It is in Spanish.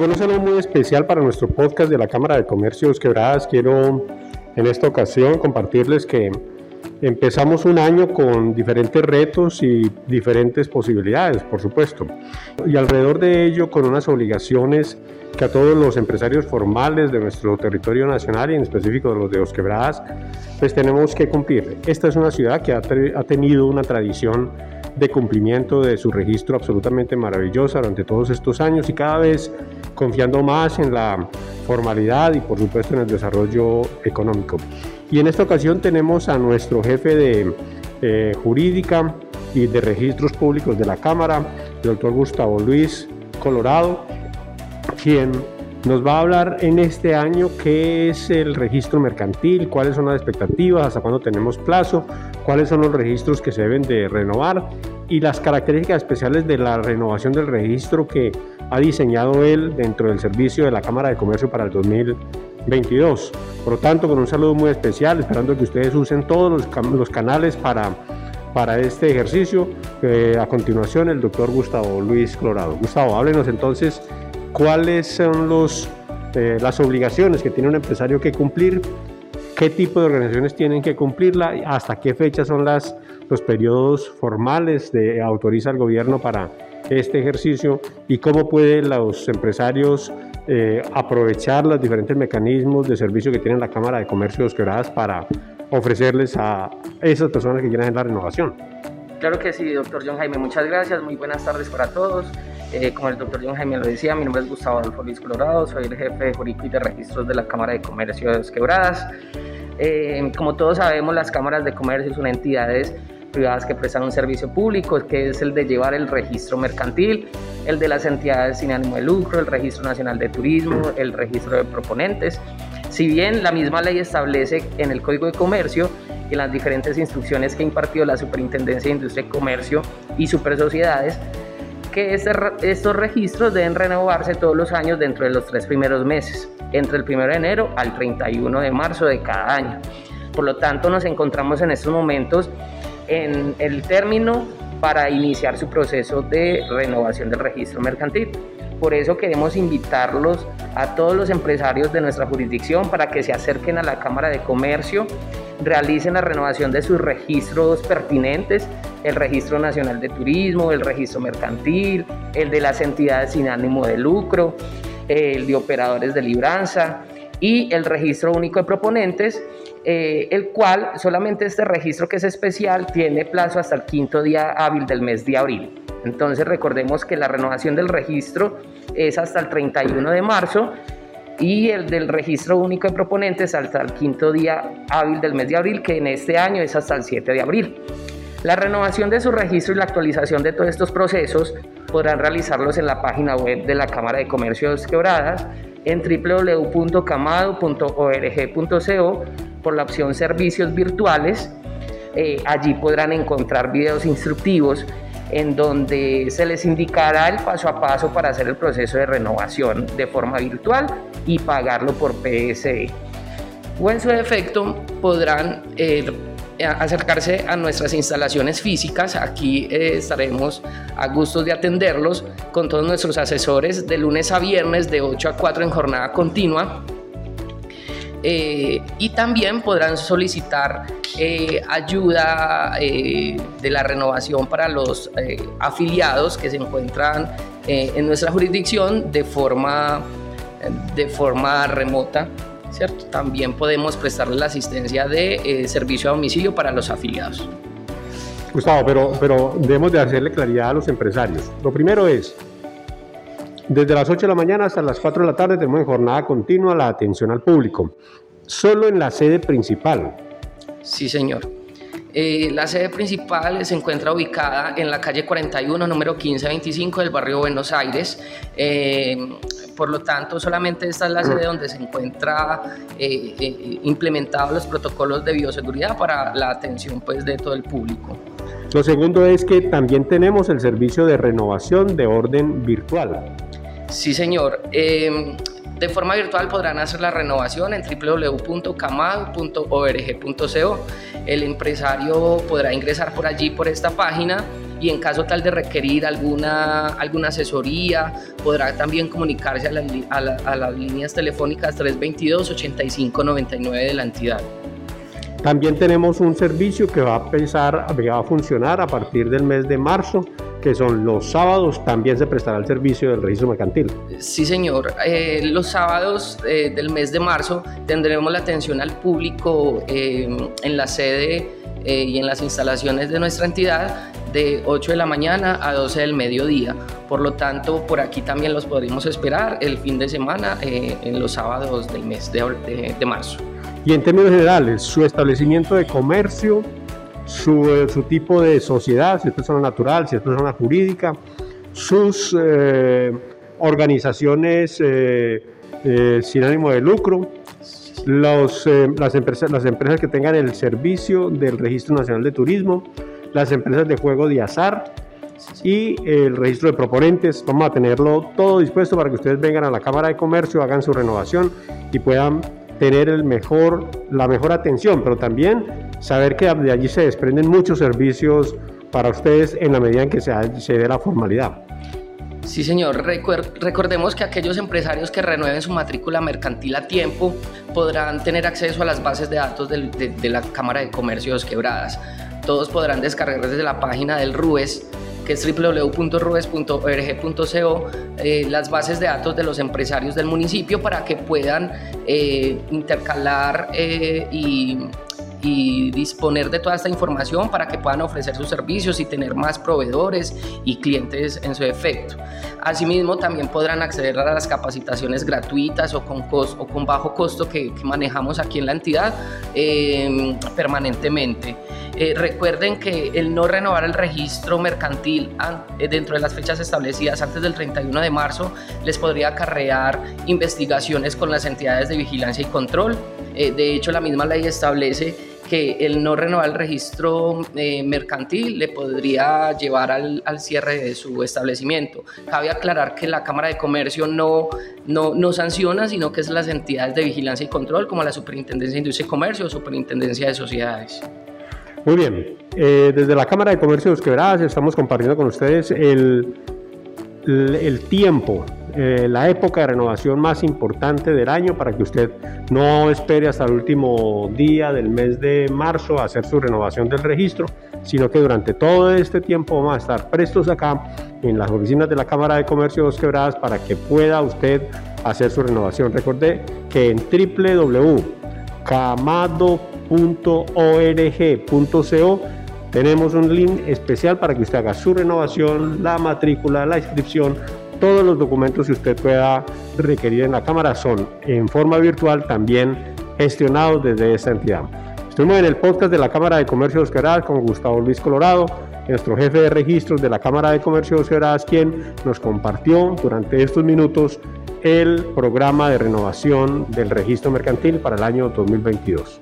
Un saludo muy especial para nuestro podcast de la Cámara de Comercios Quebradas. Quiero en esta ocasión compartirles que empezamos un año con diferentes retos y diferentes posibilidades, por supuesto. Y alrededor de ello con unas obligaciones que a todos los empresarios formales de nuestro territorio nacional y en específico de los de Los Quebradas, pues tenemos que cumplir. Esta es una ciudad que ha, ha tenido una tradición de cumplimiento de su registro absolutamente maravillosa durante todos estos años y cada vez confiando más en la formalidad y por supuesto en el desarrollo económico. Y en esta ocasión tenemos a nuestro jefe de eh, jurídica y de registros públicos de la Cámara, el doctor Gustavo Luis Colorado, quien nos va a hablar en este año qué es el registro mercantil, cuáles son las expectativas, hasta cuándo tenemos plazo, cuáles son los registros que se deben de renovar y las características especiales de la renovación del registro que ha diseñado él dentro del servicio de la Cámara de Comercio para el 2022. Por lo tanto, con un saludo muy especial, esperando que ustedes usen todos los, los canales para, para este ejercicio. Eh, a continuación, el doctor Gustavo Luis Colorado. Gustavo, háblenos entonces cuáles son los, eh, las obligaciones que tiene un empresario que cumplir, qué tipo de organizaciones tienen que cumplirla, hasta qué fecha son las, los periodos formales de autoriza el gobierno para este ejercicio y cómo pueden los empresarios eh, aprovechar los diferentes mecanismos de servicio que tiene la Cámara de Comercio de Quebradas para ofrecerles a esas personas que quieran la renovación. Claro que sí, doctor John Jaime, muchas gracias, muy buenas tardes para todos. Eh, como el doctor John Jaime lo decía, mi nombre es Gustavo Adolfo Luis Colorado, soy el jefe jurídico y de registros de la Cámara de Comercio de Quebradas. Eh, como todos sabemos, las cámaras de comercio son entidades privadas que prestan un servicio público, que es el de llevar el registro mercantil, el de las entidades sin ánimo de lucro, el registro nacional de turismo, el registro de proponentes. Si bien la misma ley establece en el Código de Comercio en las diferentes instrucciones que impartió la Superintendencia de Industria y Comercio y Super Sociedades, que este estos registros deben renovarse todos los años dentro de los tres primeros meses, entre el 1 de enero al 31 de marzo de cada año. Por lo tanto, nos encontramos en estos momentos en el término para iniciar su proceso de renovación del registro mercantil. Por eso queremos invitarlos a todos los empresarios de nuestra jurisdicción para que se acerquen a la Cámara de Comercio, realicen la renovación de sus registros pertinentes, el Registro Nacional de Turismo, el Registro Mercantil, el de las entidades sin ánimo de lucro, el de operadores de libranza y el Registro Único de Proponentes, eh, el cual solamente este registro que es especial tiene plazo hasta el quinto día hábil del mes de abril. Entonces recordemos que la renovación del registro es hasta el 31 de marzo y el del registro único de proponentes hasta el quinto día hábil del mes de abril, que en este año es hasta el 7 de abril. La renovación de su registro y la actualización de todos estos procesos podrán realizarlos en la página web de la Cámara de Comercios Quebradas en www.camado.org.co por la opción Servicios Virtuales. Eh, allí podrán encontrar videos instructivos en donde se les indicará el paso a paso para hacer el proceso de renovación de forma virtual y pagarlo por PSE. O en su defecto podrán eh, acercarse a nuestras instalaciones físicas. Aquí eh, estaremos a gusto de atenderlos con todos nuestros asesores de lunes a viernes de 8 a 4 en jornada continua. Eh, y también podrán solicitar eh, ayuda de la renovación para los afiliados que se encuentran en nuestra jurisdicción de forma, de forma remota ¿cierto? También podemos prestarle la asistencia de eh, servicio a domicilio para los afiliados. Gustavo, pero, pero debemos de hacerle claridad a los empresarios. Lo primero es, desde las 8 de la mañana hasta las 4 de la tarde tenemos en jornada continua la atención al público. Solo en la sede principal. Sí, señor. Eh, la sede principal se encuentra ubicada en la calle 41, número 1525 del barrio Buenos Aires. Eh, por lo tanto, solamente esta es la sede donde se encuentra eh, implementados los protocolos de bioseguridad para la atención pues, de todo el público. Lo segundo es que también tenemos el servicio de renovación de orden virtual. Sí, señor. De forma virtual podrán hacer la renovación en www.camado.org.co. El empresario podrá ingresar por allí, por esta página, y en caso tal de requerir alguna, alguna asesoría, podrá también comunicarse a, a las líneas telefónicas 322-8599 de la entidad. También tenemos un servicio que va a empezar, va a funcionar a partir del mes de marzo, que son los sábados, también se prestará el servicio del registro mercantil. Sí, señor. Eh, los sábados eh, del mes de marzo tendremos la atención al público eh, en la sede y en las instalaciones de nuestra entidad de 8 de la mañana a 12 del mediodía. Por lo tanto, por aquí también los podremos esperar el fin de semana en los sábados del mes de marzo. Y en términos generales, su establecimiento de comercio, su, eh, su tipo de sociedad, si es persona natural, si es persona jurídica, sus eh, organizaciones eh, sin ánimo de lucro, las, empresas, las empresas que tengan el servicio del Registro Nacional de Turismo, las empresas de juego de azar y el registro de proponentes. Vamos a tenerlo todo dispuesto para que ustedes vengan a la Cámara de Comercio, hagan su renovación y puedan tener el mejor, la mejor atención, pero también saber que de allí se desprenden muchos servicios para ustedes en la medida en que se, se dé la formalidad. Sí, señor. recordemos que aquellos empresarios que renueven su matrícula mercantil a tiempo podrán tener acceso a las bases de datos de, de la Cámara de Comercios Quebradas. Todos podrán descargar desde la página del RUES que es www.rubes.org.co, eh, las bases de datos de los empresarios del municipio para que puedan eh, intercalar eh, y y disponer de toda esta información para que puedan ofrecer sus servicios y tener más proveedores y clientes en su efecto. Asimismo, también podrán acceder a las capacitaciones gratuitas o con, o con bajo costo que, manejamos aquí en la entidad em, permanentemente. Eh, recuerden que el no renovar el registro mercantil eh, dentro de las fechas establecidas antes del 31 de marzo les podría acarrear investigaciones con las entidades de vigilancia y control. Eh, de hecho, la misma ley establece que el no renovar el registro eh, mercantil le podría llevar al, cierre de su establecimiento. Cabe aclarar que la Cámara de Comercio no, no, no, sanciona, sino que es las entidades de vigilancia y control, como la Superintendencia de Industria y Comercio o Superintendencia de Sociedades. Muy bien, eh, desde la Cámara de Comercio de Los Quebradas estamos compartiendo con ustedes el, el tiempo eh, la época de renovación más importante del año para que usted no espere hasta el último día del mes de marzo a hacer su renovación del registro, sino que durante todo este tiempo vamos a estar prestos acá en las oficinas de la Cámara de Comercio Dos Quebradas para que pueda usted hacer su renovación. Recordé que en www.camado.org.co tenemos un link especial para que usted haga su renovación, la matrícula, la inscripción todos los documentos que usted pueda requerir en la Cámara son en forma virtual también gestionados desde esta entidad. Estuvimos en el podcast de la Cámara de Comercio de Osqueras con Gustavo Luis Colorado, nuestro jefe de registros de la Cámara de Comercio de Osqueras, quien nos compartió durante estos minutos el programa de renovación del registro mercantil para el año 2022.